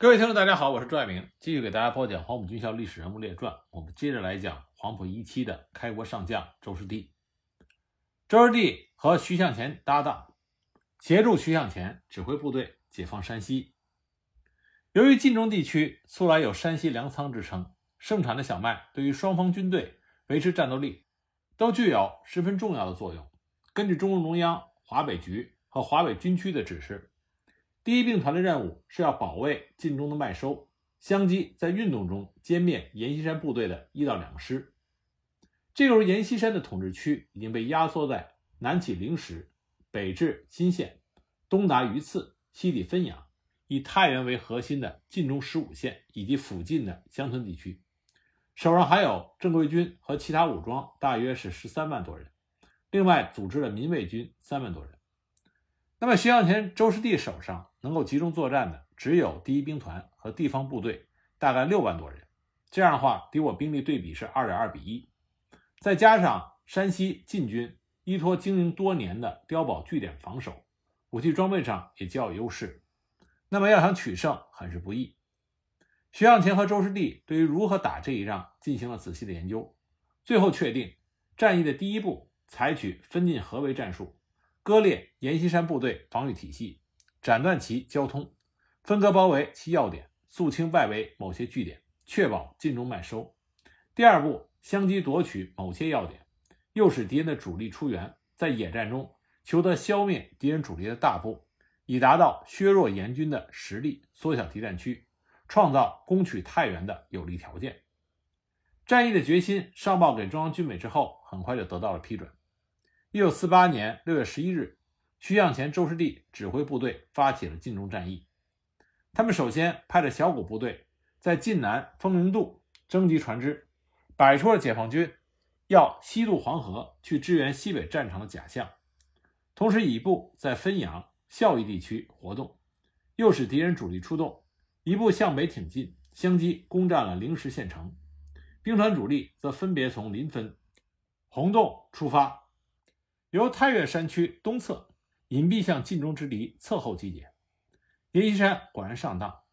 各位听众，大家好，我是朱爱明，继续给大家播讲《黄埔军校历史人物列传》。我们接着来讲黄埔一期的开国上将周士第。周士第和徐向前搭档，协助徐向前指挥部队解放山西。由于晋中地区素来有山西粮仓之称，盛产的小麦对于双方军队维持战斗力都具有十分重要的作用。根据中共中央华北局和华北军区的指示。第一兵团的任务是要保卫晋中的麦收，相机在运动中歼灭阎锡山部队的一到两师。这时候，阎锡山的统治区已经被压缩在南起灵石，北至新县，东达榆次，西抵汾阳，以太原为核心的晋中十五县以及附近的乡村地区，手上还有正规军和其他武装，大约是十三万多人，另外组织了民卫军三万多人。那么，徐向前、周士第手上能够集中作战的只有第一兵团和地方部队，大概六万多人。这样的话，敌我兵力对比是二点二比一。再加上山西晋军依托经营多年的碉堡据点防守，武器装备上也较有优势。那么，要想取胜，很是不易。徐向前和周士第对于如何打这一仗进行了仔细的研究，最后确定战役的第一步采取分进合围战术。割裂阎锡山部队防御体系，斩断其交通，分割包围其要点，肃清外围某些据点，确保晋中麦收。第二步，相机夺取某些要点，诱使敌人的主力出援，在野战中求得消灭敌人主力的大部，以达到削弱阎军的实力，缩小敌占区，创造攻取太原的有利条件。战役的决心上报给中央军委之后，很快就得到了批准。一九四八年六月十一日，徐向前、周士第指挥部队发起了晋中战役。他们首先派着小股部队在晋南丰宁渡征集船只，摆出了解放军要西渡黄河去支援西北战场的假象，同时以部在汾阳、孝义地区活动，诱使敌人主力出动，一部向北挺进，相继攻占了灵石县城。兵团主力则分别从临汾、洪洞出发。由太岳山区东侧隐蔽向晋中之敌侧后集结，阎锡山果然上当，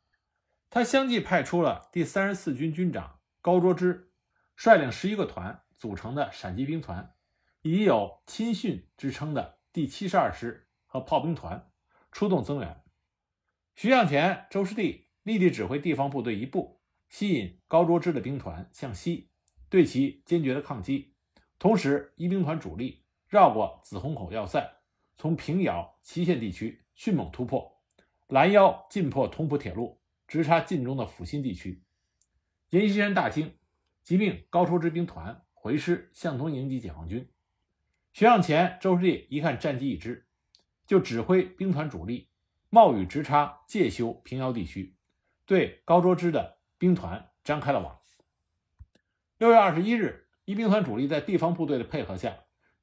他相继派出了第三十四军军长高卓之，率领十一个团组成的陕西兵团，以有亲训之称的第七十二师和炮兵团出动增援。徐向前、周士第立即指挥地方部队一部吸引高卓之的兵团向西，对其坚决的抗击，同时一兵团主力。绕过紫虹口要塞，从平遥、祁县地区迅猛突破，拦腰进破同蒲铁路，直插晋中的阜新地区。阎锡山大惊，即命高抽之兵团回师向东迎击解放军。徐向前、周士第一看战机已至，就指挥兵团主力冒雨直插介休、平遥地区，对高卓之的兵团张开了网。六月二十一日，一兵团主力在地方部队的配合下。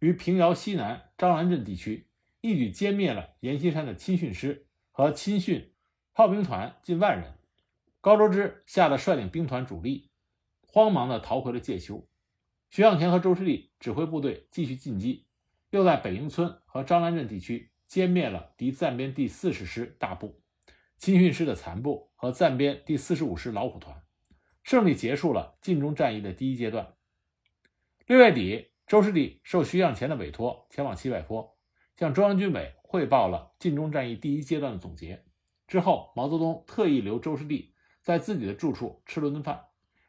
于平遥西南张兰镇地区一举歼灭了阎锡山的亲训师和亲训炮兵团近万人。高周之吓得率领兵团主力慌忙地逃回了介休。徐向前和周士第指挥部队继续进击，又在北营村和张兰镇地区歼灭了敌暂编第四十师大部、亲训师的残部和暂编第四十五师老虎团，胜利结束了晋中战役的第一阶段。六月底。周士第受徐向前的委托，前往西柏坡，向中央军委汇报了晋中战役第一阶段的总结。之后，毛泽东特意留周士第在自己的住处吃了顿饭，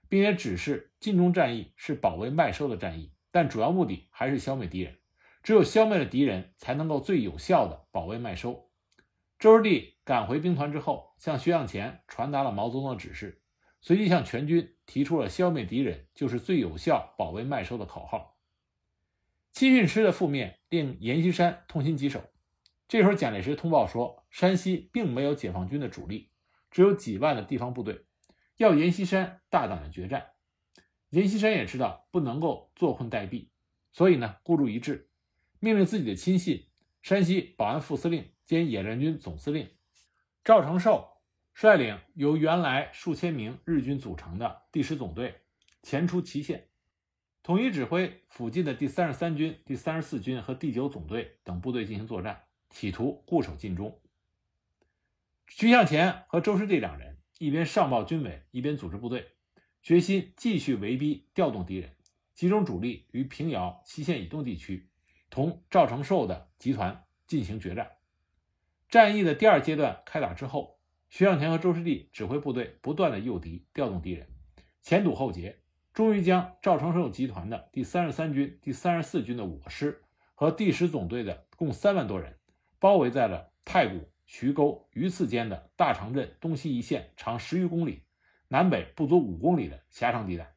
并且指示晋中战役是保卫麦收的战役，但主要目的还是消灭敌人。只有消灭了敌人，才能够最有效地保卫麦收。周士第赶回兵团之后，向徐向前传达了毛泽东的指示，随即向全军提出了“消灭敌人就是最有效保卫麦收”的口号。亲训师的覆灭令阎锡山痛心疾首。这时候，蒋介石通报说，山西并没有解放军的主力，只有几万的地方部队，要阎锡山大胆的决战。阎锡山也知道不能够坐困待毙，所以呢，孤注一掷，命令自己的亲信、山西保安副司令兼野战军总司令赵承寿率领由原来数千名日军组成的第十总队前出祁县。统一指挥附近的第三十三军、第三十四军和第九总队等部队进行作战，企图固守晋中。徐向前和周士第两人一边上报军委，一边组织部队，决心继续围逼调动敌人，集中主力于平遥、西线以东地区，同赵承寿的集团进行决战。战役的第二阶段开打之后，徐向前和周师弟指挥部队不断的诱敌，调动敌人，前堵后截，终于将赵承寿集团的第三十三军、第三十四军的五个师和第十总队的共三万多人包围在了太谷。徐沟、榆次间的大长镇东西一线长十余公里、南北不足五公里的狭长地带，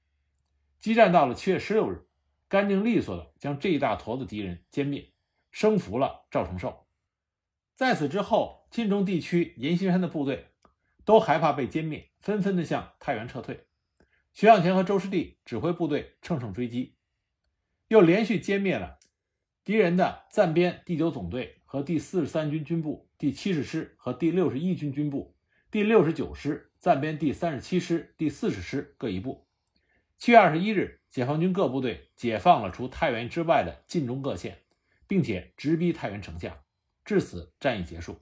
激战到了七月十六日，干净利索的将这一大坨子敌人歼灭，生服了赵承寿。在此之后，晋中地区阎锡山的部队都害怕被歼灭，纷纷的向太原撤退。徐向前和周师弟指挥部队乘胜追击，又连续歼灭了敌人的暂编第九总队和第四十三军军部。第七十师和第六十一军军部、第六十九师暂编第三十七师、第四十师各一部。七月二十一日，解放军各部队解放了除太原之外的晋中各县，并且直逼太原城下，至此战役结束。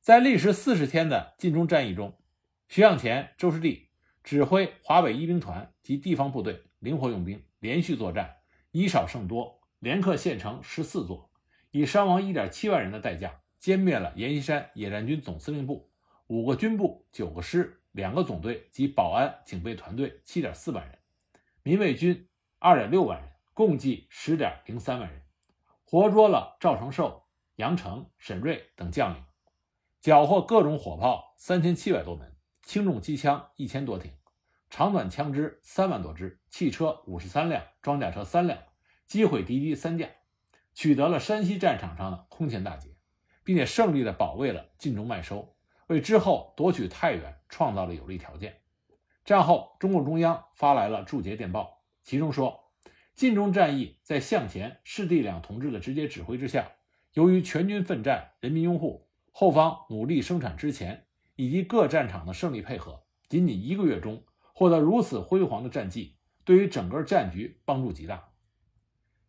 在历时四十天的晋中战役中，徐向前、周师弟指挥华北一兵团及地方部队灵活用兵，连续作战，以少胜多，连克县城十四座，以伤亡一点七万人的代价。歼灭了阎锡山野战军总司令部五个军部、九个师、两个总队及保安警备团队七点四万人，民卫军二点六万人，共计十点零三万人，活捉了赵承寿、杨成、沈瑞等将领，缴获各种火炮三千七百多门，轻重机枪一千多挺，长短枪支三万多支，汽车五十三辆，装甲车三辆，击毁敌机三架，取得了山西战场上的空前大捷。并且胜利地保卫了晋中麦收，为之后夺取太原创造了有利条件。战后，中共中央发来了注捷电报，其中说：晋中战役在向前、师弟两同志的直接指挥之下，由于全军奋战、人民拥护、后方努力生产之前以及各战场的胜利配合，仅仅一个月中获得如此辉煌的战绩，对于整个战局帮助极大。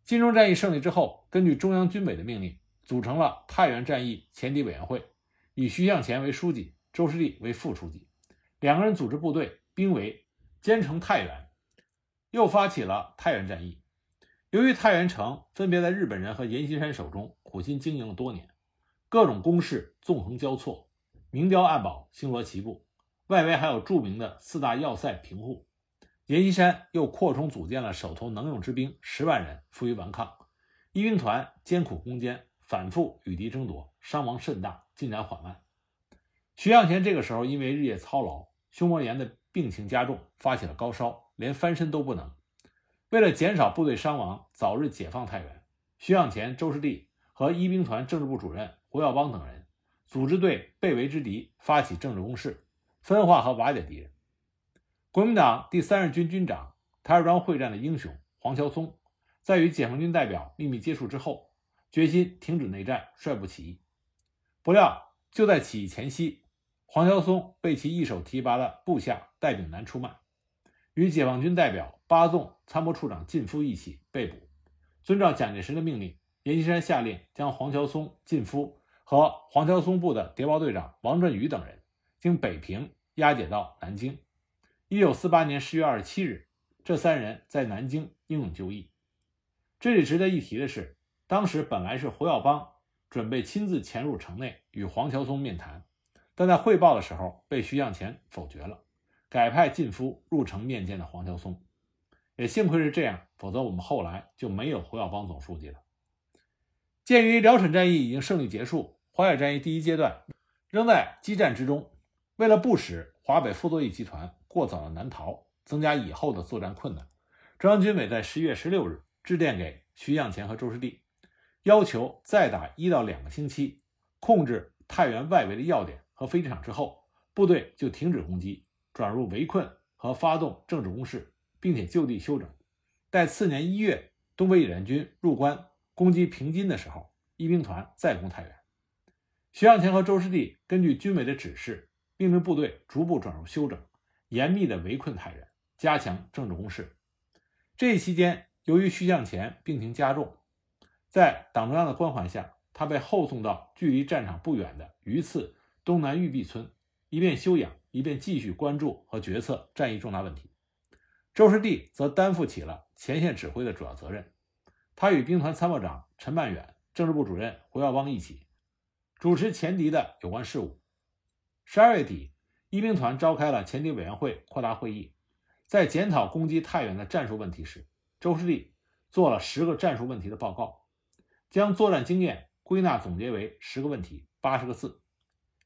晋中战役胜利之后，根据中央军委的命令。组成了太原战役前敌委员会，以徐向前为书记，周师弟为副书记，两个人组织部队，兵围兼城太原，又发起了太原战役。由于太原城分别在日本人和阎锡山手中苦心经营了多年，各种工事纵横交错，明碉暗堡星罗棋布，外围还有著名的四大要塞平护。阎锡山又扩充组建了手头能用之兵十万人，负隅顽抗，一兵团艰苦攻坚。反复与敌争夺，伤亡甚大，进展缓慢。徐向前这个时候因为日夜操劳，胸膜炎的病情加重，发起了高烧，连翻身都不能。为了减少部队伤亡，早日解放太原，徐向前、周师弟和一兵团政治部主任胡耀邦等人组织对被围之敌发起政治攻势，分化和瓦解敌人。国民党第三十军军长、台儿庄会战的英雄黄乔松，在与解放军代表秘密接触之后。决心停止内战，率部起义。不料就在起义前夕，黄乔松被其一手提拔的部下戴炳南出卖，与解放军代表八纵参谋处长靳夫一起被捕。遵照蒋介石的命令，阎锡山下令将黄乔松、靳夫和黄桥松部的谍报队长王振宇等人经北平押解到南京。一九四八年十月二十七日，这三人在南京英勇就义。这里值得一提的是。当时本来是胡耀邦准备亲自潜入城内与黄桥松面谈，但在汇报的时候被徐向前否决了，改派靳夫入城面见的黄桥松。也幸亏是这样，否则我们后来就没有胡耀邦总书记了。鉴于辽沈战役已经胜利结束，淮海战役第一阶段仍在激战之中，为了不使华北傅作义集团过早的南逃，增加以后的作战困难，中央军委在十一月十六日致电给徐向前和周师弟。要求再打一到两个星期，控制太原外围的要点和飞机场之后，部队就停止攻击，转入围困和发动政治攻势，并且就地休整。待次年一月东北野战军入关攻击平津的时候，一兵团再攻太原。徐向前和周师弟根据军委的指示，命令部队逐步转入休整，严密地围困太原，加强政治攻势。这一期间，由于徐向前病情加重。在党中央的关怀下，他被后送到距离战场不远的榆次东南玉壁村，一边休养，一边继续关注和决策战役重大问题。周师弟则担负起了前线指挥的主要责任。他与兵团参谋长陈曼远、政治部主任胡耀邦一起主持前敌的有关事务。十二月底，一兵团召开了前敌委员会扩大会议，在检讨攻击太原的战术问题时，周士第做了十个战术问题的报告，将作战经验归纳总结为十个问题、八十个字：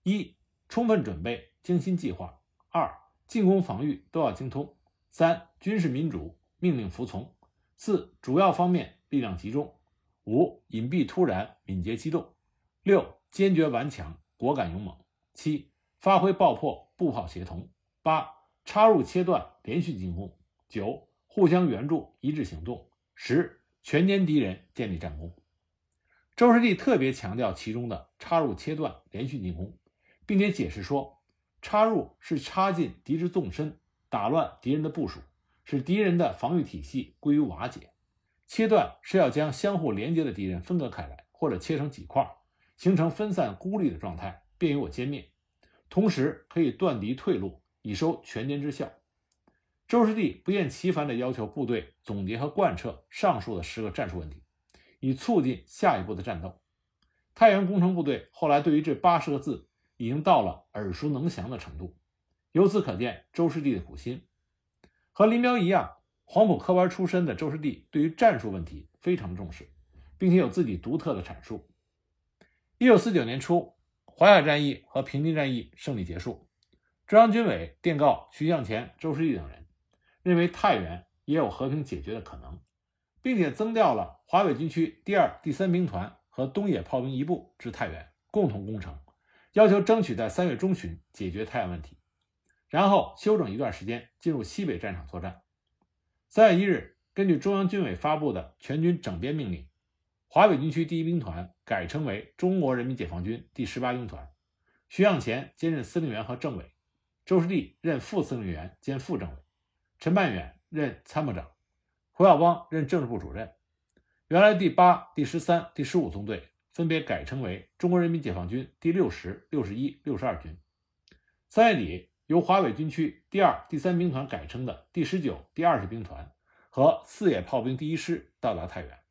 一、充分准备，精心计划；二、进攻防御都要精通；三、军事民主，命令服从；四、主要方面。力量集中，五隐蔽突然，敏捷机动；六坚决顽强，果敢勇猛；七发挥爆破，步炮协同；八插入切断，连续进攻；九互相援助，一致行动；十全歼敌人，建立战功。周士第特别强调其中的插入切断，连续进攻，并且解释说，插入是插进敌之纵深，打乱敌人的部署，使敌人的防御体系归于瓦解。切断是要将相互连接的敌人分割开来，或者切成几块，形成分散孤立的状态，便于我歼灭。同时可以断敌退路，以收全歼之效。周士第不厌其烦地要求部队总结和贯彻上述的十个战术问题，以促进下一步的战斗。太原工程部队后来对于这八十个字已经到了耳熟能详的程度，由此可见周士第的苦心。和林彪一样。黄埔科班出身的周士第对于战术问题非常重视，并且有自己独特的阐述。一九四九年初，淮海战役和平津战役胜利结束，中央军委电告徐向前、周士第等人，认为太原也有和平解决的可能，并且增调了华北军区第二、第三兵团和东野炮兵一部至太原共同攻城，要求争取在三月中旬解决太原问题，然后休整一段时间，进入西北战场作战。三月一日，根据中央军委发布的全军整编命令，华北军区第一兵团改称为中国人民解放军第十八兵团，徐向前兼任司令员和政委，周士第任副司令员兼副政委，陈半远任参谋长，胡耀邦任政治部主任。原来第八、第十三、第十五纵队分别改称为中国人民解放军第六十、六十一、六十二军。三月底。由华北军区第二、第三兵团改称的第十九、第二十兵团和四野炮兵第一师到达太原。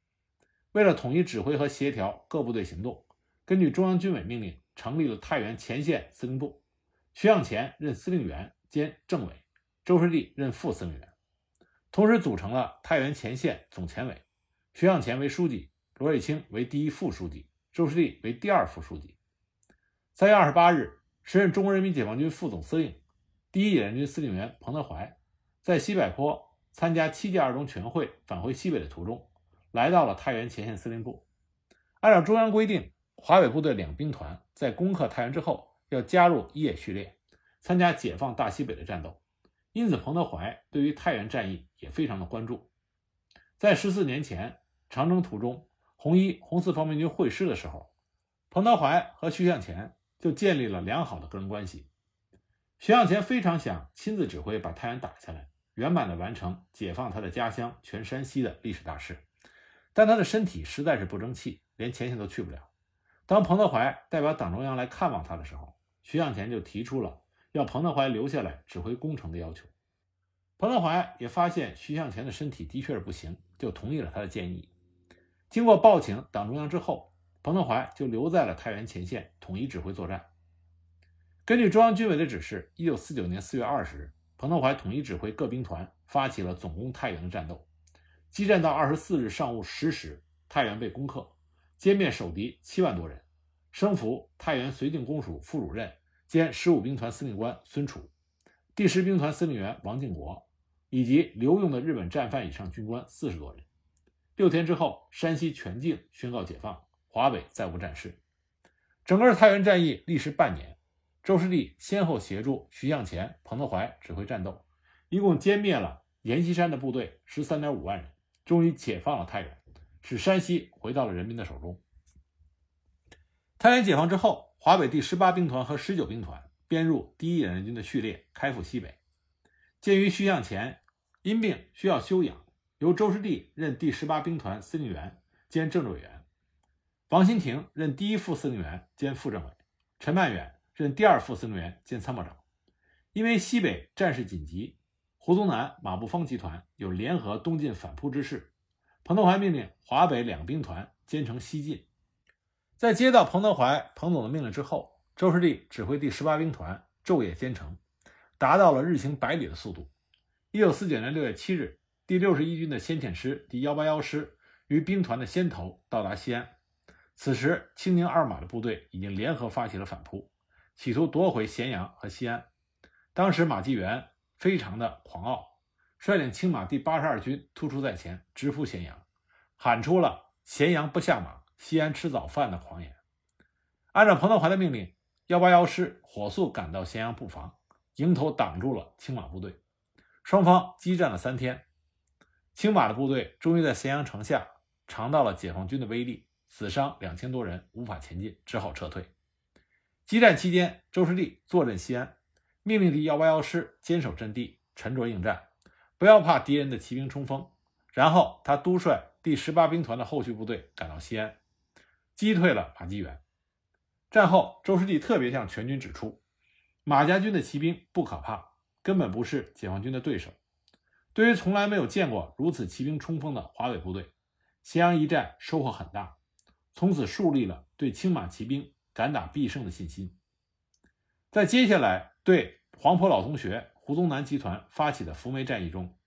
为了统一指挥和协调各部队行动，根据中央军委命令，成立了太原前线司令部。徐向前任司令员兼政委，周士第任副司令员，同时组成了太原前线总前委。徐向前为书记，罗瑞卿为第一副书记，周士第为第二副书记。三月二十八日，时任中国人民解放军副总司令。第一野战军司令员彭德怀在西柏坡参加七届二中全会返回西北的途中，来到了太原前线司令部。按照中央规定，华北部队两兵团在攻克太原之后，要加入一野序列，参加解放大西北的战斗。因此，彭德怀对于太原战役也非常的关注。在十四年前长征途中，红一、红四方面军会师的时候，彭德怀和徐向前就建立了良好的个人关系。徐向前非常想亲自指挥把太原打下来，圆满的完成解放他的家乡全山西的历史大事，但他的身体实在是不争气，连前线都去不了。当彭德怀代表党中央来看望他的时候，徐向前就提出了要彭德怀留下来指挥攻城的要求。彭德怀也发现徐向前的身体的确是不行，就同意了他的建议。经过报请党中央之后，彭德怀就留在了太原前线统一指挥作战。根据中央军委的指示，一九四九年四月二十日，彭德怀统一指挥各兵团发起了总攻太原的战斗。激战到二十四日上午十时，太原被攻克，歼灭守敌七万多人，升俘太原绥靖公署副主任兼十五兵团司令官孙楚，第十兵团司令员王敬国，以及留用的日本战犯以上军官四十多人。六天之后，山西全境宣告解放，华北再无战事。整个太原战役历时半年。周士第先后协助徐向前、彭德怀指挥战斗，一共歼灭了阎锡山的部队十三点五万人，终于解放了太原，使山西回到了人民的手中。太原解放之后，华北第十八兵团和十九兵团编入第一野战军的序列，开赴西北。鉴于徐向前因病需要休养，由周士第任第十八兵团司令员兼政治委员，王新亭任第一副司令员兼副政委，陈曼远。任第二副司令员兼参谋长。因为西北战事紧急，胡宗南、马步芳集团有联合东进反扑之势。彭德怀命令华北两兵团兼程西进。在接到彭德怀彭总的命令之后，周士第指挥第十八兵团昼夜兼程，达到了日行百里的速度。一九四九年六月七日，第六十一军的先遣师第幺八幺师于兵团的先头到达西安。此时，青宁二马的部队已经联合发起了反扑，企图夺回咸阳和西安。当时马继元非常的狂傲，率领青马第八十二军突出在前，直扑咸阳，喊出了“咸阳不下马，西安吃早饭”的狂言。按照彭德怀的命令，幺八幺师火速赶到咸阳布防，迎头挡住了青马部队。双方激战了三天，青马的部队终于在咸阳城下尝到了解放军的威力，死伤两千多人，无法前进，只好撤退。激战期间，周士第坐镇西安。命令第幺八幺师坚守阵地，沉着应战，不要怕敌人的骑兵冲锋。然后他督率第十八兵团的后续部队赶到西安，击退了马继元。战后，周士第特别向全军指出，马家军的骑兵不可怕，根本不是解放军的对手。对于从来没有见过如此骑兵冲锋的华北部队，咸阳一战收获很大，从此树立了对青马骑兵敢打必胜的信心。在接下来。对黄埔老同学胡宗南集团发起的扶梅战役中，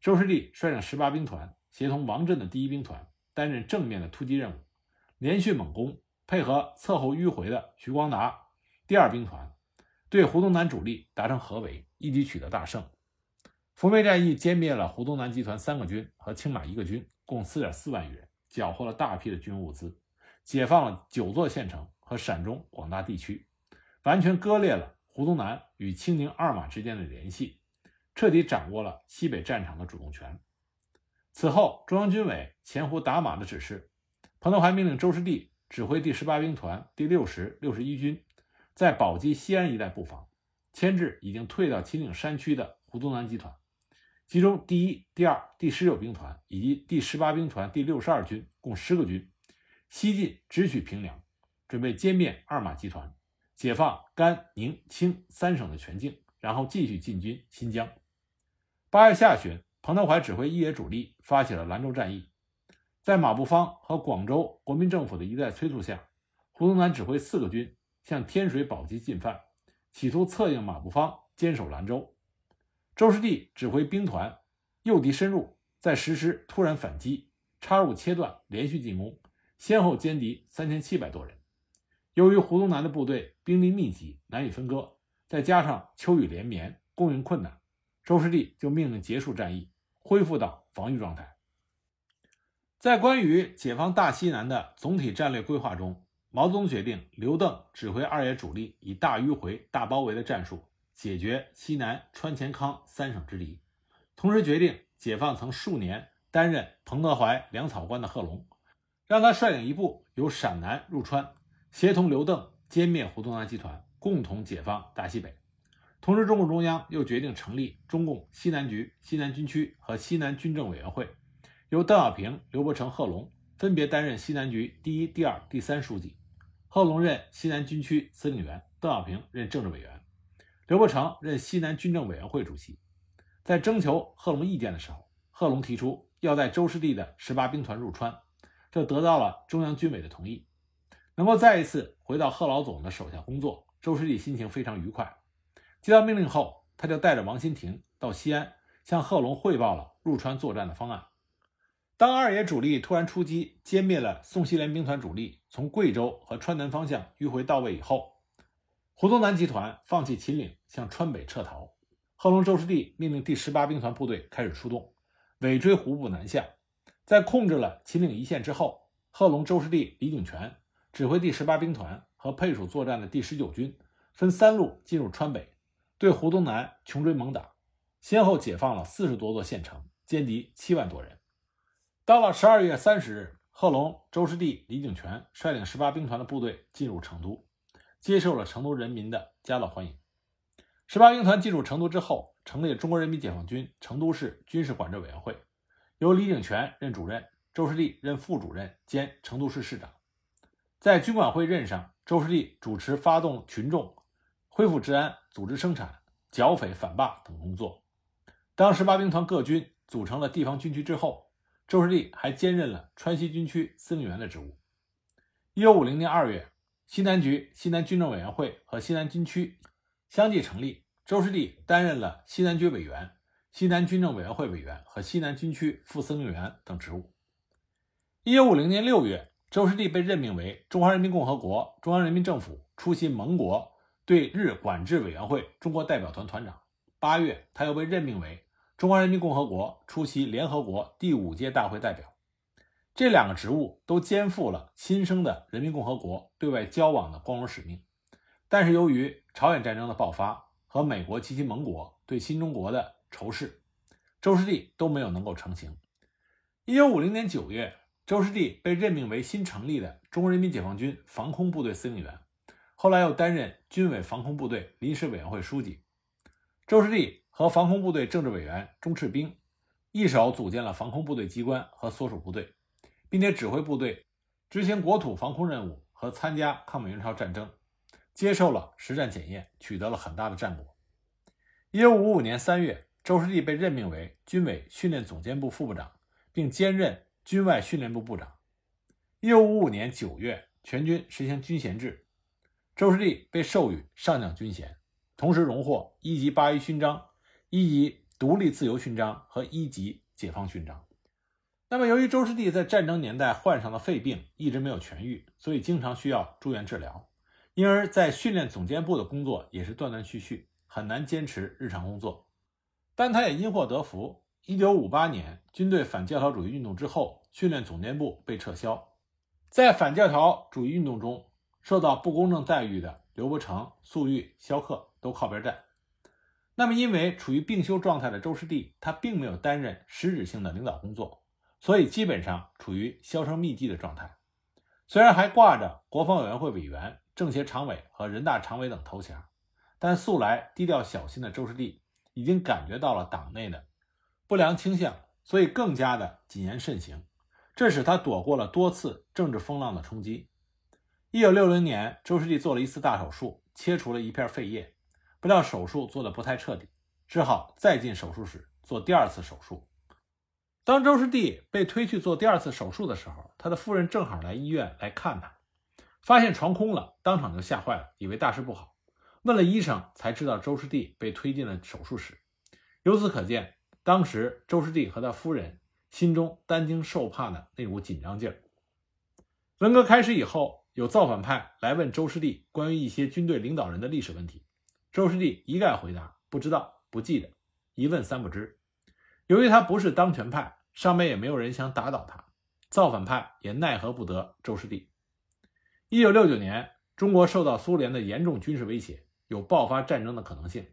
周士第率领十八兵团协同王震的第一兵团担任正面的突击任务，连续猛攻，配合侧后迂回的徐光达第二兵团，对胡宗南主力达成合围，一举取得大胜。扶梅战役歼灭了胡宗南集团三个军和青马一个军，共四点四万余人，缴获了大批的军物资，解放了九座县城和陕中广大地区，完全割裂了。胡宗南与青宁二马之间的联系，彻底掌握了西北战场的主动权。此后，中央军委前胡打马的指示，彭德怀命令周士第指挥第十八兵团第六十六十一军在宝鸡、西安一带布防，牵制已经退到秦岭山区的胡宗南集团，其中第一、第二、第十九兵团以及第十八兵团第六十二军共十个军西进直取平凉，准备歼灭二马集团。解放甘宁青三省的全境，然后继续进军新疆。八月下旬，彭德怀指挥一野主力发起了兰州战役。在马步芳和广州国民政府的一再催促下，胡宗南指挥四个军向天水、宝鸡进犯，企图策应马步芳坚守兰州。周士第指挥兵团诱敌深入，在实施突然反击、插入切断、连续进攻，先后歼敌三千七百多人。由于胡宗南的部队兵力密集，难以分割，再加上秋雨连绵，供应困难，周士第就命令结束战役，恢复到防御状态。在关于解放大西南的总体战略规划中，毛泽东决定刘邓指挥二野主力以大迂回、大包围的战术解决西南川黔康三省之敌，同时决定解放曾数年担任彭德怀粮草官的贺龙，让他率领一部由陕南入川。协同刘邓歼灭胡宗南集团，共同解放大西北。同时，中共中央又决定成立中共西南局、西南军区和西南军政委员会，由邓小平、刘伯承、贺龙分别担任西南局第一、第二、第三书记。贺龙任西南军区司令员，邓小平任政治委员，刘伯承任西南军政委员会主席。在征求贺龙意见的时候，贺龙提出要在周师弟的十八兵团入川，这得到了中央军委的同意。能够再一次回到贺老总的手下工作，周士第心情非常愉快。接到命令后，他就带着王新亭到西安，向贺龙汇报了入川作战的方案。当二野主力突然出击，歼灭了宋希濂兵团主力，从贵州和川南方向迂回到位以后，胡宗南集团放弃秦岭，向川北撤逃。贺龙、周士第命令第十八兵团部队开始出动，尾追胡部南下。在控制了秦岭一线之后，贺龙、周士第、李井泉。指挥第十八兵团和配属作战的第十九军分三路进入川北，对胡宗南穷追猛打，先后解放了四十多座县城，歼敌七万多人。到了十二月三十日，贺龙、周士第、李井泉率领十八兵团的部队进入成都，接受了成都人民的夹道欢迎。十八兵团进入成都之后，成立中国人民解放军成都市军事管制委员会，由李井泉任主任，周士第任副主任兼成都市市长。在军管会任上，周士第主持发动群众恢复治安、组织生产、剿匪反霸等工作。当十八兵团各军组成了地方军区之后，周士第还兼任了川西军区司令员的职务。一九五零年二月，西南局西南军政委员会和西南军区相继成立，周士第担任了西南局委员、西南军政委员会委员和西南军区副司令员等职务。一九五零年六月，周士第被任命为中华人民共和国中央人民政府出席盟国对日管制委员会中国代表团团长。八月，他又被任命为中华人民共和国出席联合国第五届大会代表。这两个职务都肩负了新生的人民共和国对外交往的光荣使命，但是由于朝鲜战争的爆发和美国及其盟国对新中国的仇视，周士第都没有能够成行。一九五零年九月，周士第被任命为新成立的中国人民解放军防空部队司令员，后来又担任军委防空部队临时委员会书记。周士第和防空部队政治委员钟赤兵一手组建了防空部队机关和所属部队。并且指挥部队执行国土防空任务和参加抗美援朝战争，接受了实战检验，取得了很大的战果。一九五五年三月，周士第被任命为军委训练总监部副部长，并兼任军外训练部部长。一九五五年九月，全军实行军衔制，周士第被授予上将军衔，同时荣获一级八一勋章、一级独立自由勋章和一级解放勋章。那么，由于周士第在战争年代患上了肺病一直没有痊愈，所以经常需要住院治疗，因而，在训练总监部的工作也是断断续续，很难坚持日常工作。但他也因祸得福。一九五八年，军队反教条主义运动之后，训练总监部被撤销。在反教条主义运动中受到不公正待遇的刘伯承、粟裕、萧克都靠边站。那么，因为处于病休状态的周士第，他并没有担任实质性的领导工作。所以基本上处于销声匿迹的状态，虽然还挂着国防委员会委员、政协常委和人大常委等头衔，但素来低调小心的周士第已经感觉到了党内的不良倾向，所以更加的谨言慎行，这使他躲过了多次政治风浪的冲击。一九六零年，周士第做了一次大手术，切除了一片肺叶，不料手术做得不太彻底，只好再进手术室做第二次手术。当周士第被推去做第二次手术的时候，他的夫人正好来医院来看他，发现床空了，当场就吓坏了，以为大事不好，问了医生才知道周士第被推进了手术室。由此可见，当时周士第和他夫人心中担惊受怕的那股紧张劲儿。文革开始以后，有造反派来问周士第关于一些军队领导人的历史问题，周士第一概回答不知道、不记得，一问三不知。由于他不是当权派，上面也没有人想打倒他，造反派也奈何不得周士第。一九六九年，中国受到苏联的严重军事威胁，有爆发战争的可能性。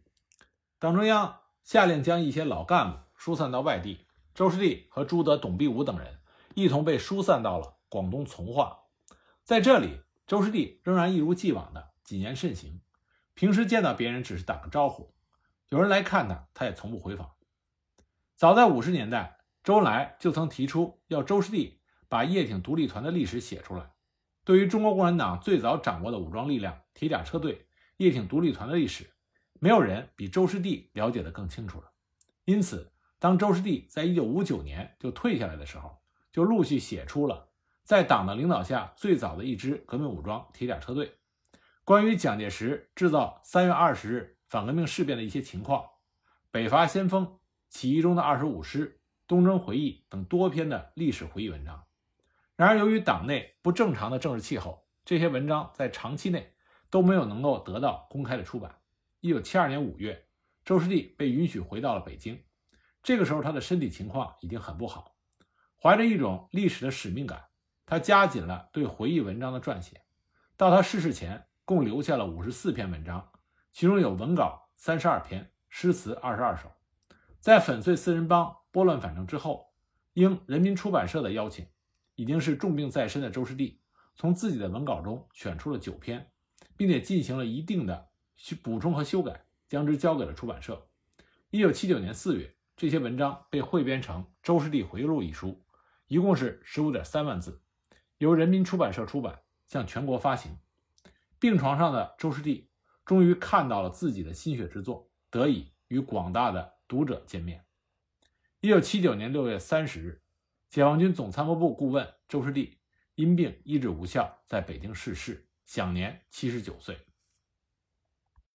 党中央下令将一些老干部疏散到外地，周士第和朱德、董必武等人一同被疏散到了广东从化。在这里，周士第仍然一如既往的谨言慎行，平时见到别人只是打个招呼，有人来看他，他也从不回访。早在五十年代，周恩来就曾提出要周士第把叶挺独立团的历史写出来。对于中国共产党最早掌握的武装力量——铁甲车队、叶挺独立团的历史，没有人比周士第了解的更清楚了。因此，当周士第在一九五九年就退下来的时候，就陆续写出了在党的领导下最早的一支革命武装——铁甲车队。关于蒋介石制造三月二十日反革命事变的一些情况，北伐先锋。起义中的二十五师、东征回忆等多篇的历史回忆文章。然而，由于党内不正常的政治气候，这些文章在长期内都没有能够得到公开的出版。一九七二年五月，周士第被允许回到了北京。这个时候，他的身体情况已经很不好。怀着一种历史的使命感，他加紧了对回忆文章的撰写。到他逝世前，共留下了五十四篇文章，其中有文稿三十二篇，诗词二十二首。在粉碎四人帮、拨乱反正之后，应人民出版社的邀请，已经是重病在身的周士第，从自己的文稿中选出了九篇，并且进行了一定的去补充和修改，将之交给了出版社。一九七九年四月，这些文章被汇编成《周士第回忆录》一书，一共是十五点三万字，由人民出版社出版，向全国发行。病床上的周士第终于看到了自己的心血之作，得以与广大的读者见面。一九七九年六月三十日，解放军总参谋部顾问周士第因病医治无效，在北京逝世，享年七十九岁。